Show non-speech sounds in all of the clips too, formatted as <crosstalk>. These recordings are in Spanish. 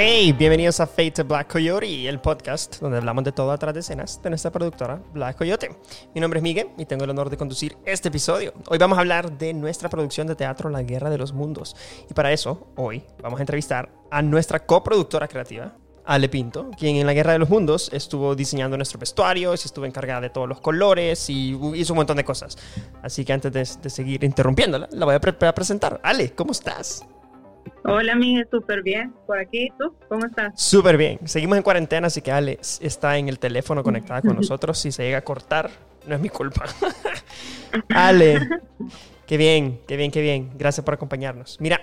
Hey, bienvenidos a Fate Black Coyote, el podcast donde hablamos de todo atrás de escenas de nuestra productora Black Coyote. Mi nombre es Miguel y tengo el honor de conducir este episodio. Hoy vamos a hablar de nuestra producción de teatro La Guerra de los Mundos. Y para eso, hoy vamos a entrevistar a nuestra coproductora creativa, Ale Pinto, quien en la Guerra de los Mundos estuvo diseñando nuestro vestuario, se estuvo encargada de todos los colores y hizo un montón de cosas. Así que antes de, seguir interrumpiéndola, la voy a, a presentar. Ale, ¿cómo estás? Hola, Miguel, súper bien. Por aquí, ¿tú? ¿Cómo estás? Súper bien. Seguimos en cuarentena, así que Ale está en el teléfono conectada con <laughs> nosotros. Si se llega a cortar, no es mi culpa. <laughs> Ale, qué bien, qué bien, qué bien. Gracias por acompañarnos. Mira,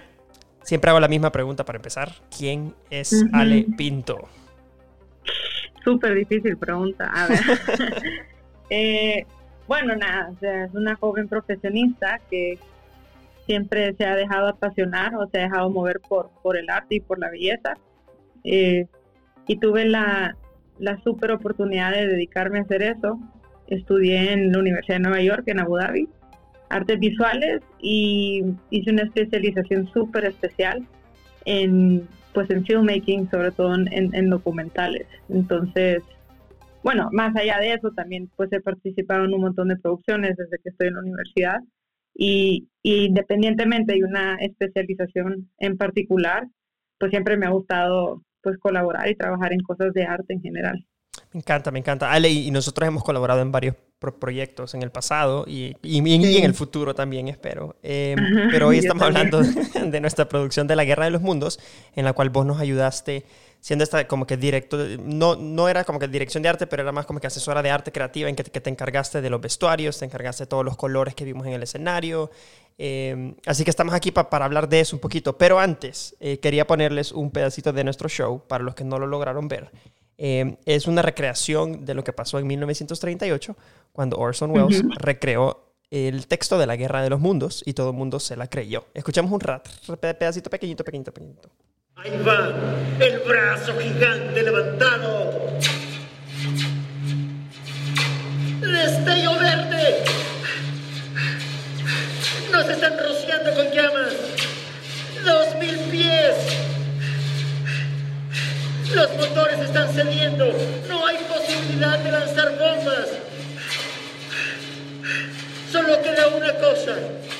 siempre hago la misma pregunta para empezar. ¿Quién es Ale Pinto? Súper difícil pregunta. A ver. <laughs> Eh, bueno, nada, es una joven profesionista que siempre se ha dejado apasionar o se ha dejado mover por, por el arte y por la belleza. Eh, y tuve la, la super oportunidad de dedicarme a hacer eso. Estudié en la Universidad de Nueva York, en Abu Dhabi, artes visuales y hice una especialización súper especial en pues en filmmaking, sobre todo en, en, documentales. Entonces, bueno, más allá de eso, también pues he participado en un montón de producciones desde que estoy en la universidad y, independientemente de una especialización en particular, pues siempre me ha gustado pues colaborar y trabajar en cosas de arte en general. Me encanta, me encanta. Ale, y nosotros hemos colaborado en varios proyectos en el pasado y, y, en el futuro también, espero. Em, <laughs> pero hoy estamos hablando <laughs> de, nuestra producción de La Guerra de los Mundos, en la cual vos nos ayudaste siendo esta como que directo, no, no era como que dirección de arte, pero era más como que asesora de arte creativa en que, te encargaste de los vestuarios, te encargaste de todos los colores que vimos en el escenario. Em, así que estamos aquí para hablar de eso un poquito. Pero antes, eh, quería ponerles un pedacito de nuestro show para los que no lo lograron ver. Em, es una recreación de lo que pasó en 1938, cuando Orson Welles recreó el texto de la Guerra de los Mundos y todo el mundo se la creyó. Escuchamos un rat, pedacito pequeñito, pequeñito, pequeñito. Ahí va, el brazo gigante levantado. Destello verde. Nos están rociando con llamas. Dos mil pies. Los motores están cediendo. No hay posibilidad de lanzar bombas. Solo queda una cosa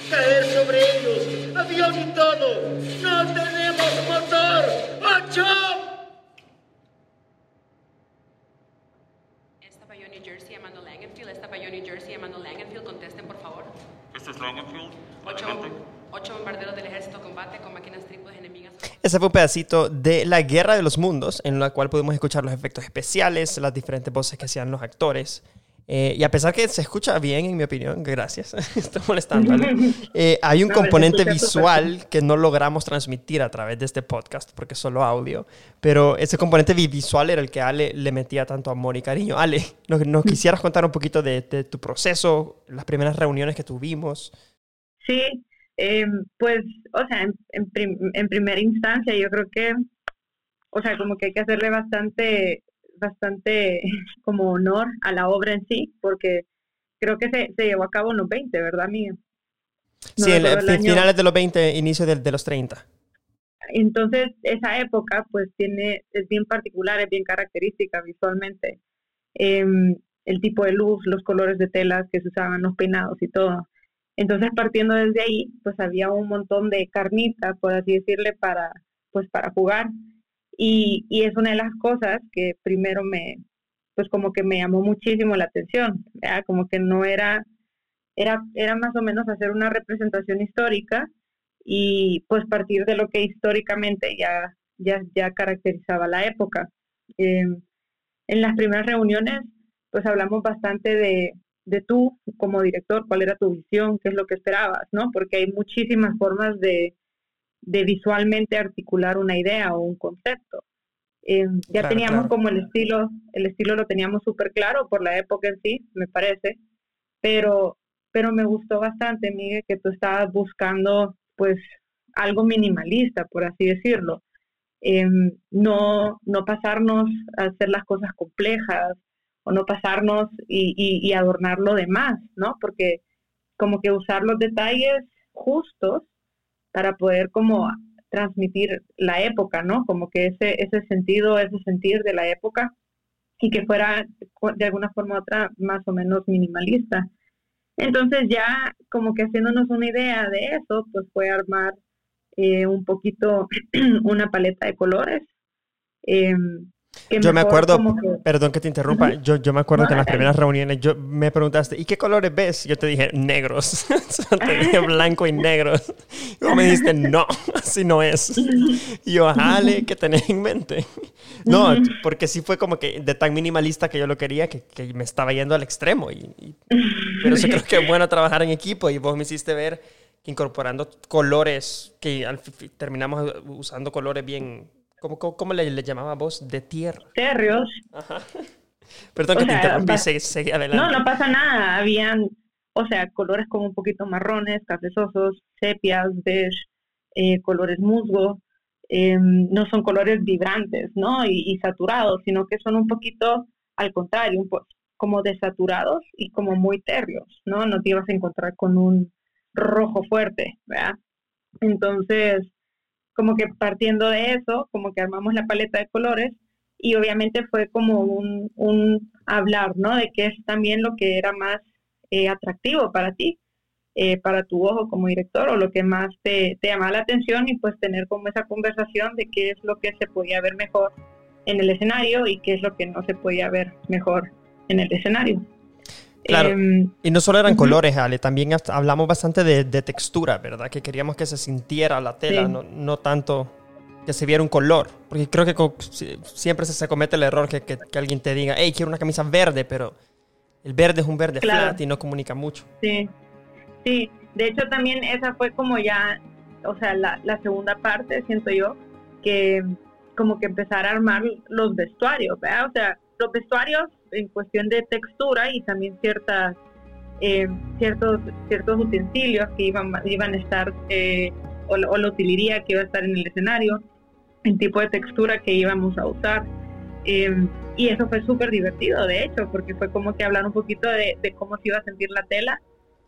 caer sobre ellos. Avión y todo. No tenemos motor. ¡Ocho! Esta Bayonne, New Jersey, llamando Langenfield. Esta Bayonne, New Jersey, llamando Langenfield. Contesten, por favor. Este es Langenfield. Ocho, ocho bombarderos del ejército combate con máquinas trípodes enemigas. Ese fue un pedacito de La Guerra de los Mundos, en la cual pudimos escuchar los efectos especiales, las diferentes voces que hacían los actores. Eh, y a pesar que se escucha bien, en mi opinión, gracias, <laughs> estoy molestando. Eh, hay un componente visual que no logramos transmitir a través de este podcast porque es solo audio, pero ese componente visual era el que Ale le metía tanto amor y cariño. Ale, ¿nos, quisieras contar un poquito de, tu proceso, las primeras reuniones que tuvimos? Sí, em, pues, o sea, en, en primera instancia yo creo que, o sea, como que hay que hacerle bastante bastante <laughs> como honor a la obra en sí, porque creo que se, se llevó a cabo en los 20, ¿verdad, Mía? sí, finales de los 20, inicio de, de, los 30. Entonces, esa época, pues, tiene, es bien particular, es bien característica visualmente. Em, el tipo de luz, los colores de telas que se usaban, los peinados y todo. Entonces, partiendo desde ahí, pues había un montón de carnitas, por así decirle, para, pues, para jugar. Y, y, es una de las cosas que primero me, pues como que me llamó muchísimo la atención, como que no era, era, era más o menos hacer una representación histórica y pues partir de lo que históricamente ya, ya, ya caracterizaba la época. Em, en las primeras reuniones, pues hablamos bastante de, de tú como director, cuál era tu visión, qué es lo que esperabas, ¿no? Porque hay muchísimas formas de, de visualmente articular una idea o un concepto. Eh, ya teníamos como el estilo, el estilo lo teníamos súper claro por la época en sí, me parece, pero, pero me gustó bastante, Miguel, que tú estabas buscando pues algo minimalista, por así decirlo. Em, no, no pasarnos a hacer las cosas complejas o no pasarnos y, y, y adornar lo demás, ¿no? Porque como que usar los detalles justos para poder como transmitir la época, ¿no? Como que ese, ese sentido, ese sentir de la época y que fuera de alguna forma u otra más o menos minimalista. Entonces ya como que haciéndonos una idea de eso, pues fue armar eh, un poquito <clears throat> una paleta de colores. Em, yo me acuerdo, perdón que te interrumpa, yo, yo me acuerdo que en las primeras reuniones yo me preguntaste, ¿y qué colores ves? Yo te dije, negros. <laughs> te dije blanco y negros. Y vos me dijiste, no, <laughs> así no es. Y yo, jale, ¿qué tenés en mente? No, porque sí fue como que de tan minimalista que yo lo quería que, que me estaba yendo al extremo. Y, pero eso <laughs> creo que es bueno trabajar en equipo y vos me hiciste ver que incorporando colores, que al, terminamos usando colores bien ¿Cómo, cómo, le, le, llamaba vos? De tierra. Terrios. <laughs> Perdón que te interrumpí, seguí, adelante. No, no pasa nada. Habían, o sea, colores como un poquito marrones, cafezosos, sepias, beige, eh, colores musgo. Em, no son colores vibrantes, ¿no? Y, saturados, sino que son un poquito al contrario, un poco como desaturados y como muy terrios, ¿no? No te ibas a encontrar con un rojo fuerte, ¿verdad? Entonces, como que partiendo de eso, como que armamos la paleta de colores y obviamente fue como un, un hablar, ¿no? De qué es también lo que era más eh, atractivo para ti, eh, para tu ojo como director o lo que más te, te llamaba la atención y pues tener como esa conversación de qué es lo que se podía ver mejor en el escenario y qué es lo que no se podía ver mejor en el escenario. Claro. Em, y no solo eran colores, Ale, también hablamos bastante de, textura, ¿verdad? Que queríamos que se sintiera la tela, no, no, tanto que se viera un color. Porque creo que siempre se, comete el error que, que, alguien te diga, hey, quiero una camisa verde, pero el verde es un verde flat y no comunica mucho. Sí, sí. De hecho, también esa fue como ya, o sea, la, la segunda parte, siento yo, que como que empezar a armar los vestuarios, ¿verdad? O sea, los vestuarios en cuestión de textura y también ciertas eh, ciertos ciertos utensilios que iban iban a estar eh, o, la utilería que iba a estar en el escenario el tipo de textura que íbamos a usar. Eh, y eso fue súper divertido de hecho porque fue como que hablar un poquito de, cómo se iba a sentir la tela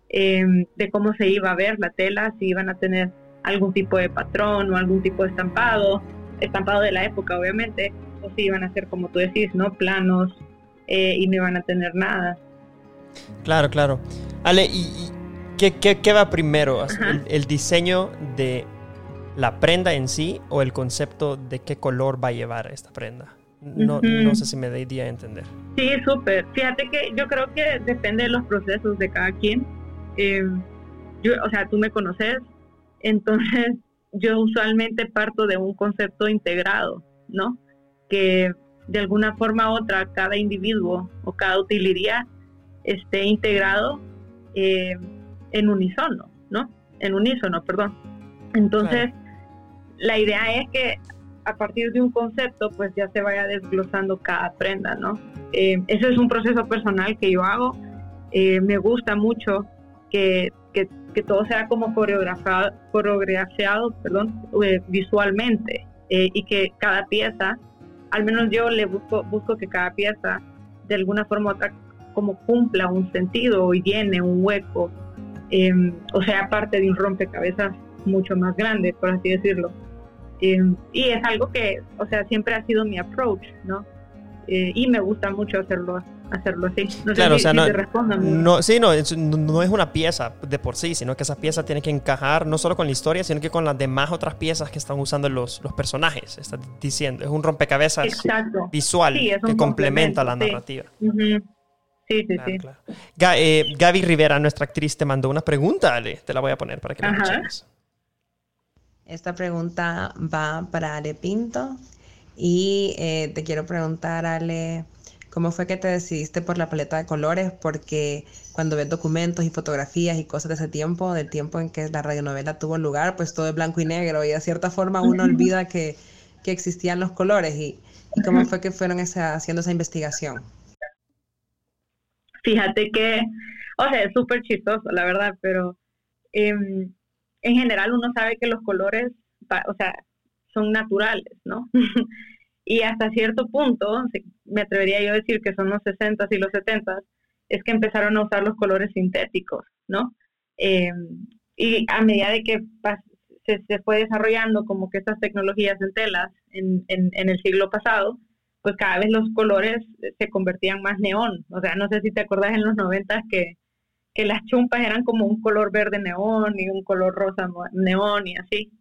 de cómo se iba a ver la tela si iban a tener algún tipo de patrón o algún tipo de estampado estampado de la época obviamente o si iban a ser como tú decís no planos eh, y no iban a tener nada. Claro, claro. Ale, ¿y, qué, qué, va primero? ¿El, diseño de la prenda en sí o el concepto de qué color va a llevar esta prenda? No, no sé si me da idea a entender. Sí, súper. Fíjate que yo creo que depende de los procesos de cada quien. Eh, yo, o sea, tú me conoces, entonces <laughs> yo usualmente parto de un concepto integrado, ¿no? Que de alguna forma u otra cada individuo o cada utilería esté integrado eh, en unísono, ¿no? En unísono, perdón. Entonces, la idea es que a partir de un concepto, pues ya se vaya desglosando cada prenda, ¿no? Eh, eso es un proceso personal que yo hago. Eh, me gusta mucho que, que, que, todo sea como coreografiado, coreografiado perdón, visualmente y que cada pieza al menos yo le busco, busco que cada pieza de alguna forma u otra como cumpla un sentido y llene un hueco, em, o sea, parte de un rompecabezas mucho más grande, por así decirlo. Em, y es algo que, o sea, siempre ha sido mi approach, ¿no? Eh, y me gusta mucho hacerlo hacerlo así. No claro, o sea, no, no, sí, no, no es una pieza de por sí, sino que esa pieza tiene que encajar no solo con la historia, sino que con las demás otras piezas que están usando los, los personajes. Está diciendo, es un rompecabezas visual que complementa la narrativa. Sí, sí, sí. Eh, Gaby Rivera, nuestra actriz, te mandó una pregunta, Ale. Te la voy a poner para que la escuches. Esta pregunta va para Ale Pinto. Y eh, te quiero preguntar, Ale, ¿Cómo fue que te decidiste por la paleta de colores? Porque cuando ves documentos y fotografías y cosas de ese tiempo, del tiempo en que la radionovela tuvo lugar, pues todo es blanco y negro y de cierta forma uno olvida que, que, existían los colores. ¿Y, y cómo fue que fueron esa, haciendo esa investigación? Fíjate que, o sea, es súper chistoso, la verdad, pero em, en general uno sabe que los colores, o sea, son naturales, ¿no? <laughs> y hasta cierto punto, me atrevería yo a decir que son los 60 y los 70 es que empezaron a usar los colores sintéticos, ¿no? Eh, y a medida de que se, se, fue desarrollando como que estas tecnologías en telas en, en, el siglo pasado, pues cada vez los colores se convertían más neón. O sea, no sé si te acuerdas en los noventas que, que las chumpas eran como un color verde neón y un color rosa neón y así.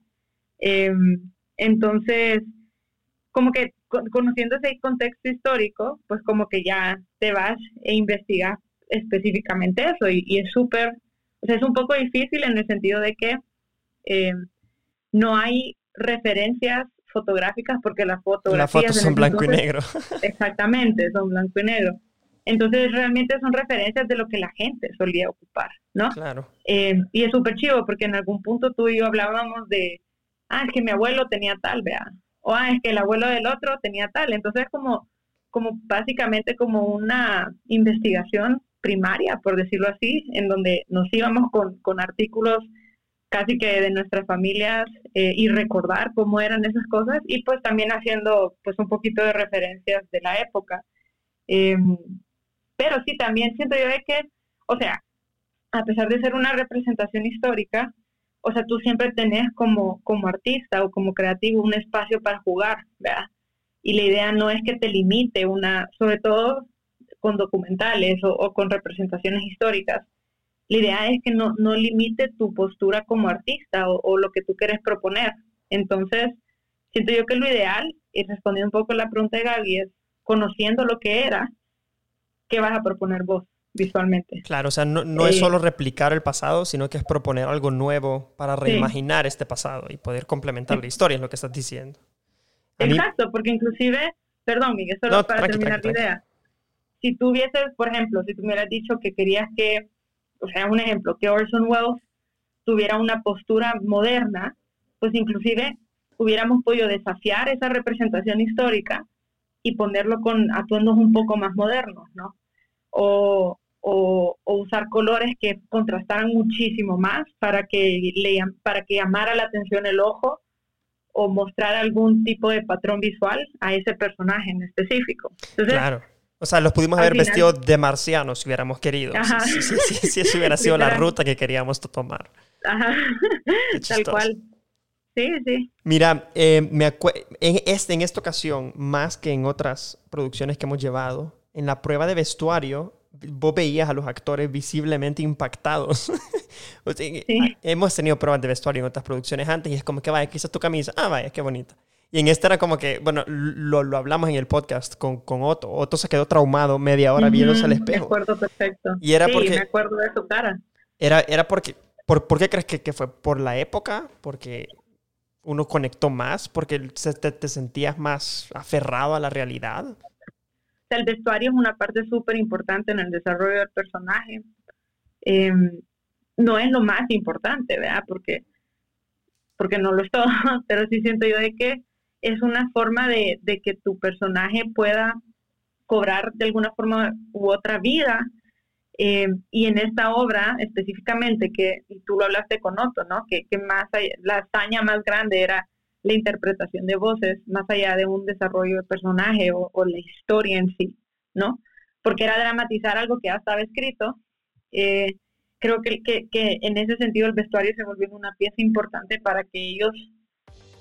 Eh, entonces, como que conociendo ese contexto histórico, pues como que ya te vas e investigas específicamente eso y, y es súper, o sea, es un poco difícil en el sentido de que eh, no hay referencias fotográficas porque las fotografías... Las fotos son blanco y negro. <laughs> Exactamente, son blanco y negro. Entonces realmente son referencias de lo que la gente solía ocupar, ¿no? Claro. Eh, y es súper chivo porque en algún punto tú y yo hablábamos de, ah, es que mi abuelo tenía tal, vea. O ah, es que el abuelo del otro tenía tal. Entonces como, como básicamente como una investigación primaria, por decirlo así, en donde nos íbamos con, con artículos casi que de nuestras familias eh, y recordar cómo eran esas cosas y pues también haciendo pues un poquito de referencias de la época. Em, pero sí, también siento yo de que, o sea, a pesar de ser una representación histórica, o sea, tú siempre tenés como, como artista o como creativo un espacio para jugar, ¿verdad? Y la idea no es que te limite una, sobre todo con documentales o, o con representaciones históricas, la idea es que no, no limite tu postura como artista o, lo que tú quieres proponer. Entonces, siento yo que lo ideal, y respondiendo un poco a la pregunta de Gaby, es conociendo lo que era, ¿qué vas a proponer vos visualmente? Claro, o sea, no, no es eh, solo replicar el pasado, sino que es proponer algo nuevo para reimaginar este pasado y poder complementar la historia, es lo que estás diciendo. Exacto, porque inclusive, perdón, Miguel, solo para terminar la idea. Si tú hubieses, por ejemplo, si tú me hubieras dicho que querías que o sea, un ejemplo, que Orson Welles tuviera una postura moderna, pues inclusive hubiéramos podido desafiar esa representación histórica y ponerlo con atuendos un poco más modernos, ¿no? O, o, usar colores que contrastaran muchísimo más para que, le, para que llamara la atención el ojo o mostrar algún tipo de patrón visual a ese personaje en específico. Entonces, claro o sea, los pudimos haber vestido de marcianos si hubiéramos querido. Si, si, si, hubiera sido la ruta que queríamos tomar. Ajá. Tal cual. Sí, sí. Mira, eh, me en, este, en esta ocasión, más que en otras producciones que hemos llevado, en la prueba de vestuario, vos veías a los actores visiblemente impactados. <laughs> Hemos tenido pruebas de vestuario en otras producciones antes y es como que, vaya, quizás tu camisa, ah, vaya, qué bonita. Y en esta era como que, bueno, lo, lo hablamos en el podcast con, con, Otto. Otto se quedó traumado media hora viéndose al espejo. Me acuerdo perfecto. Y era porque, me acuerdo de su cara. Era, era porque, por, ¿por qué crees que, que, fue? ¿Por la época? ¿Porque uno conectó más? ¿Porque te, te sentías más aferrado a la realidad? el vestuario es una parte súper importante en el desarrollo del personaje. Em, no es lo más importante, ¿verdad? Porque, porque no lo es todo, <laughs> pero sí siento yo de que es una forma de, que tu personaje pueda cobrar de alguna forma u otra vida. Eh, y en esta obra específicamente, que y tú lo hablaste con Otto, ¿no? Que, que más la hazaña más grande era la interpretación de voces, más allá de un desarrollo de personaje o, la historia en sí, ¿no? Porque era dramatizar algo que ya estaba escrito. Eh, creo que, que, que en ese sentido el vestuario se volvió una pieza importante para que ellos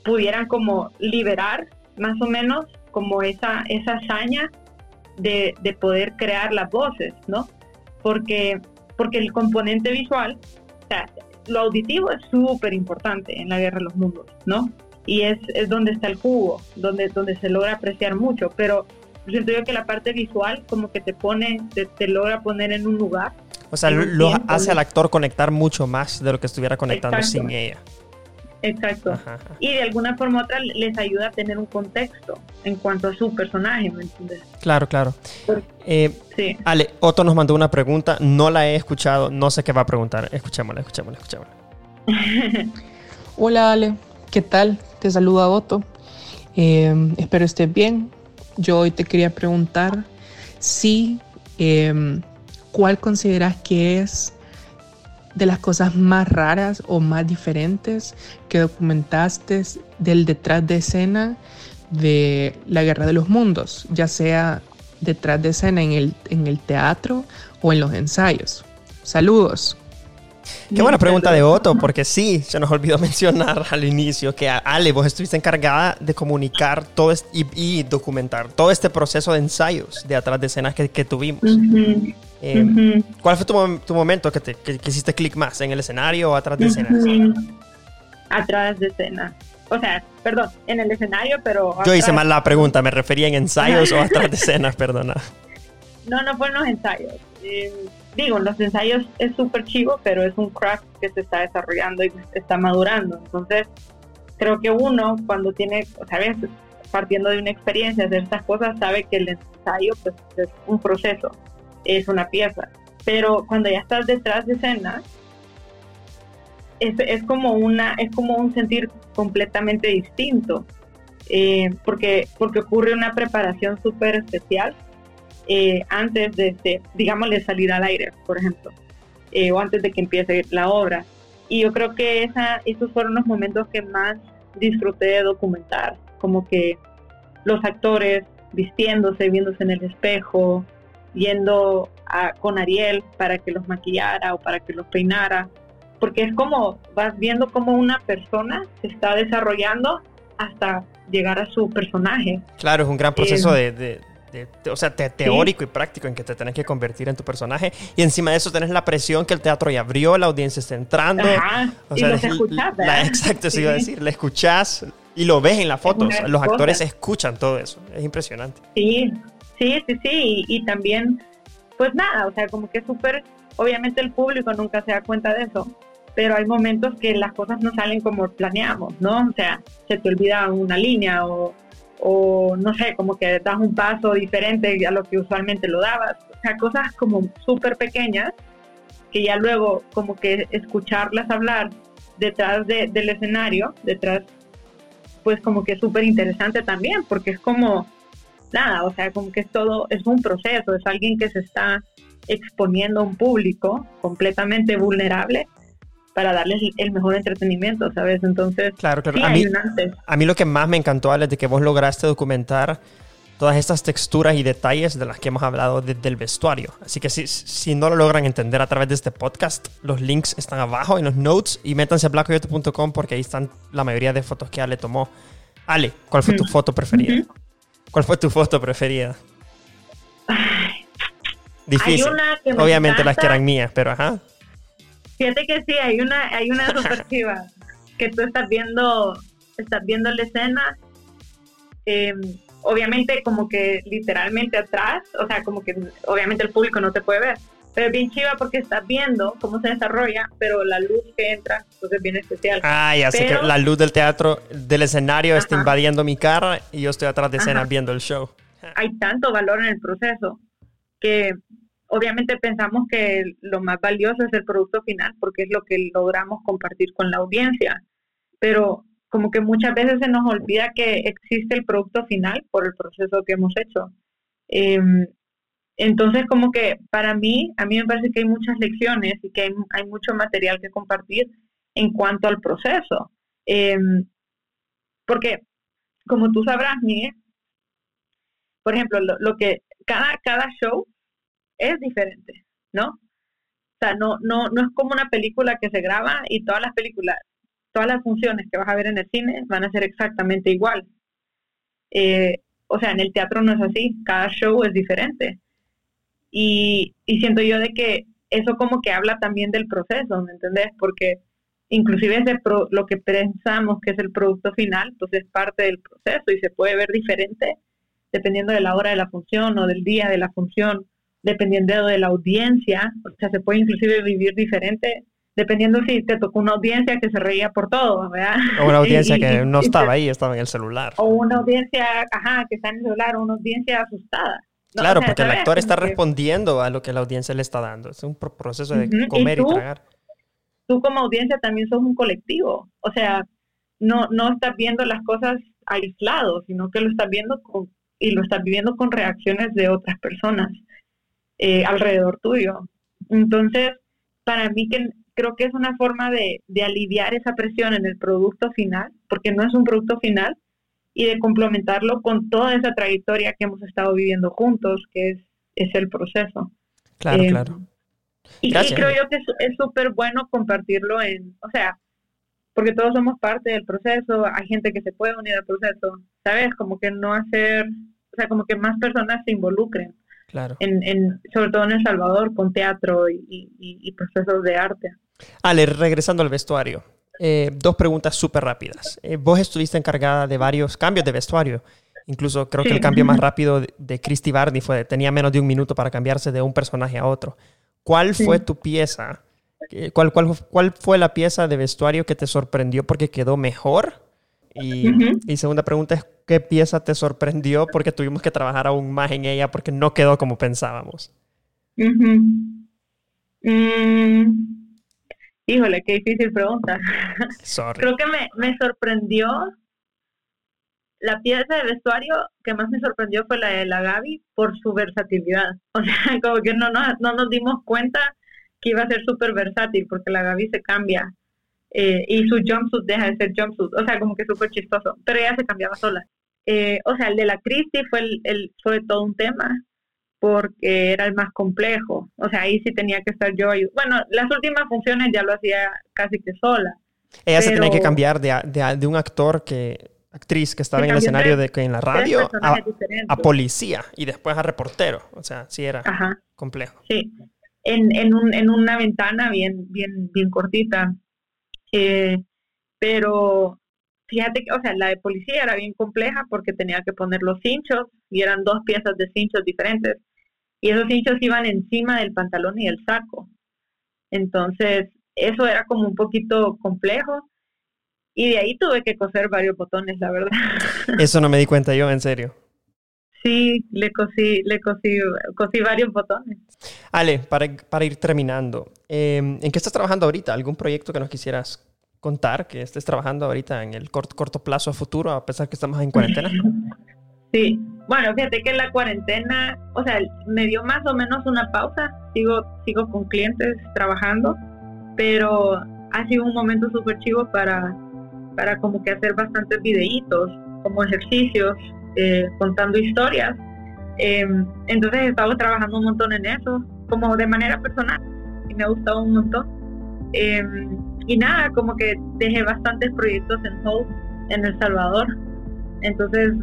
pudieran como liberar más o menos como esa, esa hazaña de, poder crear las voces, ¿no? Porque, porque el componente visual, o sea, lo auditivo es súper importante en la Guerra de los Mundos, ¿no? Y es, es donde está el jugo, donde, donde se logra apreciar mucho, pero siento yo que la parte visual como que te pone, te, logra poner en un lugar. O sea, lo hace al actor conectar mucho más de lo que estuviera conectando sin ella. Exacto. Y de alguna forma u otra les ayuda a tener un contexto en cuanto a su personaje, ¿me entiendes? Claro, claro. Eh, sí. Ale, Otto nos mandó una pregunta, no la he escuchado, no sé qué va a preguntar. Escuchémosla, escuchémosla, escuchémosla. <laughs> Hola Ale, ¿qué tal? Te saluda Otto. Eh, espero estés bien. Yo hoy te quería preguntar si, eh, ¿cuál consideras que es de las cosas más raras o más diferentes que documentaste del detrás de escena de la Guerra de los Mundos, ya sea detrás de escena en el, en el teatro o en los ensayos. Saludos. Qué buena pregunta de Otto, porque sí, se nos olvidó <laughs> mencionar al inicio que Ale, vos estuviste encargada de comunicar todo y, documentar todo este proceso de ensayos de atrás de escenas que, tuvimos. Eh, ¿Cuál fue tu, momento que, te, hiciste clic más? ¿En el escenario o atrás de escenas? Atrás de escenas. O sea, perdón, en el escenario, pero... Yo hice mal la pregunta, me refería en ensayos o atrás de <laughs> escenas, perdona. No, no fueron los ensayos. Eh, digo, los ensayos es súper chivo, pero es un craft que se está desarrollando y está madurando. Entonces, creo que uno cuando tiene, o sea, partiendo de una experiencia de estas cosas, sabe que el ensayo pues, es un proceso, es una pieza. Pero cuando ya estás detrás de escena, es, es como una, es como un sentir completamente distinto. Eh, porque, porque ocurre una preparación súper especial eh, antes de, de salir al aire, por ejemplo, eh, o antes de que empiece la obra. Y yo creo que esa, esos fueron los momentos que más disfruté de documentar, como que los actores vistiéndose, viéndose en el espejo, yendo con Ariel para que los maquillara o para que los peinara, porque es como vas viendo cómo una persona se está desarrollando hasta llegar a su personaje. Claro, es un gran proceso eh, de o sea, teórico y práctico en que te tenés que convertir en tu personaje. Y encima de eso tenés la presión que el teatro ya abrió, la audiencia está entrando. o sea, y <laughs> escuchás, Exacto, eso iba a decir. La escuchás y lo ves en las fotos. Los actores escuchan todo eso. Es impresionante. Sí, sí, sí, sí. Y, también, pues nada, o sea, como que súper... Obviamente el público nunca se da cuenta de eso, pero hay momentos que las cosas no salen como planeamos, ¿no? O sea, se te olvida una línea o o no sé, como que das un paso diferente a lo que usualmente lo dabas. O sea, cosas como súper pequeñas que ya luego como que escucharlas hablar detrás del escenario, detrás, pues como que es súper interesante también, porque es como, nada, o sea, como que es todo, es un proceso, es alguien que se está exponiendo a un público completamente vulnerable para darles el mejor entretenimiento, ¿sabes? Entonces, claro, claro. a, mí, a mí lo que más me encantó, Ale, de que vos lograste documentar todas estas texturas y detalles de las que hemos hablado desde el vestuario. Así que si, si no lo logran entender a través de este podcast, los links están abajo en los notes y métanse a blackcoyote.com porque ahí están la mayoría de fotos que Ale tomó. Ale, ¿cuál fue tu foto preferida? ¿Cuál fue tu foto preferida? Difícil. Obviamente las que eran mías, pero ajá. Fíjate que sí, hay una, hay una <laughs> super chiva que tú estás viendo, estás viendo la escena, em, obviamente como que literalmente atrás, o sea, como que obviamente el público no te puede ver, pero es bien chiva porque estás viendo cómo se desarrolla, pero la luz que entra, pues es bien especial. Ah, ya sé que la luz del teatro, del escenario está invadiendo mi cara y yo estoy atrás de escena viendo el show. Hay tanto valor en el proceso que obviamente pensamos que lo más valioso es el producto final porque es lo que logramos compartir con la audiencia, pero como que muchas veces se nos olvida que existe el producto final por el proceso que hemos hecho. Em, entonces, como que para mí, a mí me parece que hay muchas lecciones y que hay, mucho material que compartir en cuanto al proceso. Em, porque, como tú sabrás, Miguel, por ejemplo, lo, lo que cada, cada show es diferente, ¿no? O sea, no, no, no es como una película que se graba y todas las películas, todas las funciones que vas a ver en el cine van a ser exactamente igual. Eh, o sea, en el teatro no es así, cada show es diferente. Y, y siento yo de que eso como que habla también del proceso, ¿me entendés? Porque inclusive ese lo que pensamos que es el producto final, pues es parte del proceso y se puede ver diferente dependiendo de la hora de la función o del día de la función dependiendo de la audiencia, o sea, se puede inclusive vivir diferente, dependiendo si te tocó una audiencia que se reía por todo, ¿verdad? O una <laughs> audiencia que no estaba ahí, estaba en el celular. O una audiencia, ajá, que está en el celular, o una audiencia asustada. Claro, porque el actor está respondiendo a lo que la audiencia le está dando. Es un proceso de comer y, tragar. Tú como audiencia también sos un colectivo. O sea, no, no estás viendo las cosas aislados, sino que lo estás viendo con, y lo estás viviendo con reacciones de otras personas. Eh, alrededor tuyo. Entonces, para mí que creo que es una forma de, aliviar esa presión en el producto final, porque no es un producto final, y de complementarlo con toda esa trayectoria que hemos estado viviendo juntos, que es, es el proceso. Claro, eh, claro. Y, creo yo que es súper bueno compartirlo en, o sea, porque todos somos parte del proceso, hay gente que se puede unir al proceso, ¿sabes? Como que no hacer, o sea, como que más personas se involucren. Claro. En, en, sobre todo en El Salvador, con teatro y, y, procesos de arte. Ale, regresando al vestuario. Eh, dos preguntas súper rápidas. Eh, vos estuviste encargada de varios cambios de vestuario. Incluso creo que el cambio más rápido de, de Christy Barney fue, tenía menos de un minuto para cambiarse de un personaje a otro. ¿Cuál fue tu pieza? ¿Cuál, cuál, cuál fue la pieza de vestuario que te sorprendió porque quedó mejor? Y, y, segunda pregunta es, ¿qué pieza te sorprendió porque tuvimos que trabajar aún más en ella porque no quedó como pensábamos? Mm, híjole, qué difícil pregunta. Creo que me, me sorprendió la pieza de vestuario que más me sorprendió fue la de la Gaby por su versatilidad. O sea, <laughs> como que no, no, no nos dimos cuenta que iba a ser súper versátil porque la Gaby se cambia eh, y su jumpsuit deja de ser jumpsuit. O sea, como que súper chistoso. Pero ella se cambiaba sola. Eh, o sea, el de la Christie fue, el, fue todo un tema porque era el más complejo. O sea, ahí sí tenía que estar yo. Bueno, las últimas funciones ya lo hacía casi que sola. Ella se tenía que cambiar de, de, de un actor que actriz que estaba en el escenario de, en la radio a, policía y después a reportero. O sea, sí era complejo. Sí, en, en, un, en una ventana bien, bien, bien cortita. Eh, pero fíjate que, o sea, la de policía era bien compleja porque tenía que poner los cinchos y eran dos piezas de cinchos diferentes. Y esos cinchos iban encima del pantalón y el saco. Entonces, eso era como un poquito complejo y de ahí tuve que coser varios botones, la verdad. <laughs> Eso no me di cuenta yo, en serio. Sí, le cosí, le cosí, cosí varios botones. Ale, para, para ir terminando, em, ¿en qué estás trabajando ahorita? ¿Algún proyecto que nos quisieras contar que estés trabajando ahorita en el corto, corto plazo a futuro, a pesar que estamos en cuarentena? Sí, bueno, fíjate que la cuarentena, o sea, me dio más o menos una pausa. Sigo, sigo con clientes trabajando, pero ha sido un momento súper chivo para para como que hacer bastantes videitos, como ejercicios, eh, contando historias. Em, entonces he estado trabajando un montón en eso, como de manera personal, y me ha gustado un montón. Em, y nada, como que dejé bastantes proyectos en hold en El Salvador. Entonces,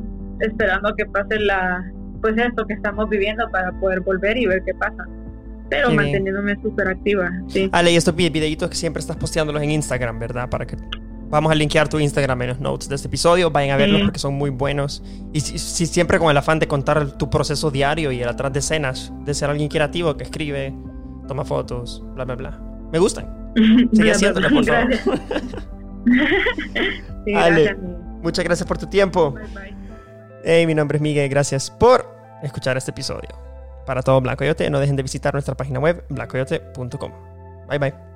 esperando que pase la, pues esto que estamos viviendo para poder volver y ver qué pasa. Pero manteniéndome súper activa. Sí. Ale, y estos videitos que siempre estás posteándolos en Instagram, ¿verdad? Para que Vamos a linkear tu Instagram en los notes de este episodio. Vayan a verlos porque son muy buenos. Y si, siempre con el afán de contar tu proceso diario y el atrás de escenas, de ser alguien creativo que escribe, toma fotos, bla, bla, bla. Me gustan. <laughs> Sigue haciéndolo, por favor. <laughs> muchas gracias por tu tiempo. Hey, mi nombre es Miguel. Gracias por escuchar este episodio. Para todo Blanco Yote, no dejen de visitar nuestra página web, blancoyote.com. Bye bye.